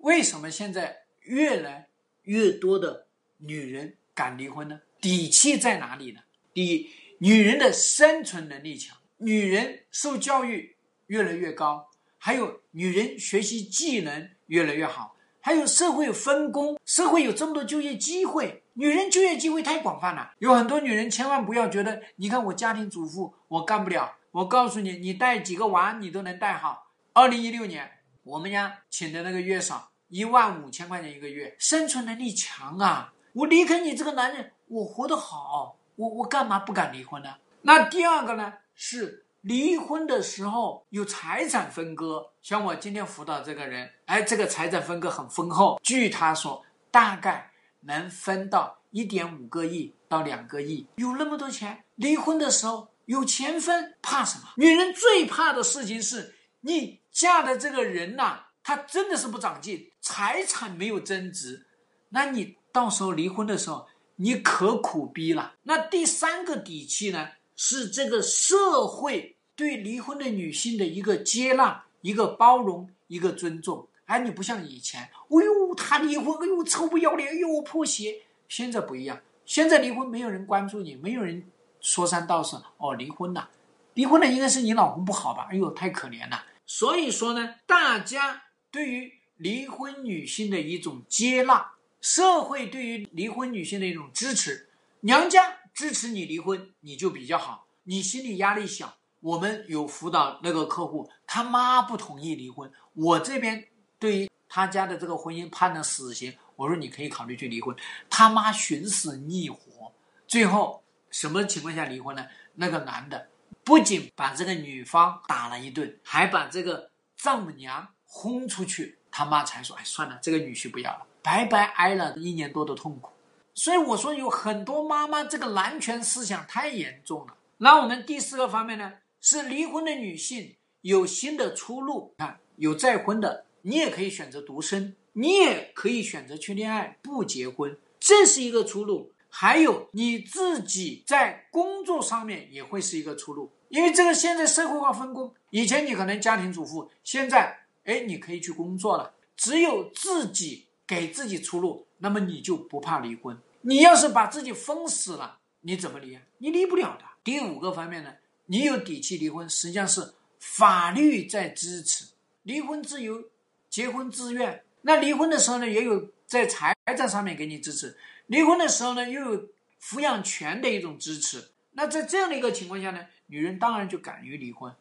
为什么现在越来越多的女人敢离婚呢？底气在哪里呢？第一，女人的生存能力强，女人受教育越来越高，还有女人学习技能越来越好，还有社会分工，社会有这么多就业机会，女人就业机会太广泛了。有很多女人千万不要觉得，你看我家庭主妇我干不了，我告诉你，你带几个娃你都能带好。二零一六年，我们家请的那个月嫂一万五千块钱一个月，生存能力强啊！我离开你这个男人，我活得好，我我干嘛不敢离婚呢？那第二个呢是离婚的时候有财产分割，像我今天辅导这个人，哎，这个财产分割很丰厚，据他说，大概能分到一点五个亿到两个亿，有那么多钱，离婚的时候有钱分，怕什么？女人最怕的事情是你嫁的这个人呐、他真的是不长进，财产没有增值，那你到时候离婚的时候，你可苦逼了。那第三个底气呢，是这个社会对离婚的女性的一个接纳、一个包容、一个尊重。哎，你不像以前，哎呦，他离婚，哎呦，臭不要脸，哎呦，破鞋。现在不一样，现在离婚没有人关注你，没有人说三道四。哦，离婚了，离婚了，应该是你老公不好吧？哎呦，太可怜了。所以说呢，大家对于离婚女性的一种接纳，社会对于离婚女性的一种支持，娘家支持你离婚，你就比较好，你心理压力小。我们有辅导那个客户，他妈不同意离婚，我这边对于他家的这个婚姻判了死刑，我说你可以考虑去离婚，他妈寻死觅活，最后什么情况下离婚呢？那个男的不仅把这个女方打了一顿，还把这个丈母娘轰出去，他妈才说：“哎，算了，这个女婿不要了，白白挨了一年多的痛苦。”所以我说，有很多妈妈这个男权思想太严重了。那我们第四个方面呢，是离婚的女性有新的出路。看，有再婚的，你也可以选择独身，你也可以选择去恋爱不结婚，这是一个出路。还有你自己在工作上面也会是一个出路，因为这个现在社会化分工，以前你可能家庭主妇，现在哎你可以去工作了。只有自己给自己出路，那么你就不怕离婚。你要是把自己封死了，你怎么离啊？你离不了的。第五个方面呢，你有底气离婚，实际上是法律在支持离婚自由，结婚自愿。那离婚的时候呢，也有在财产上面给你支持。离婚的时候呢，又有抚养权的一种支持。那在这样的一个情况下呢，女人当然就敢于离婚。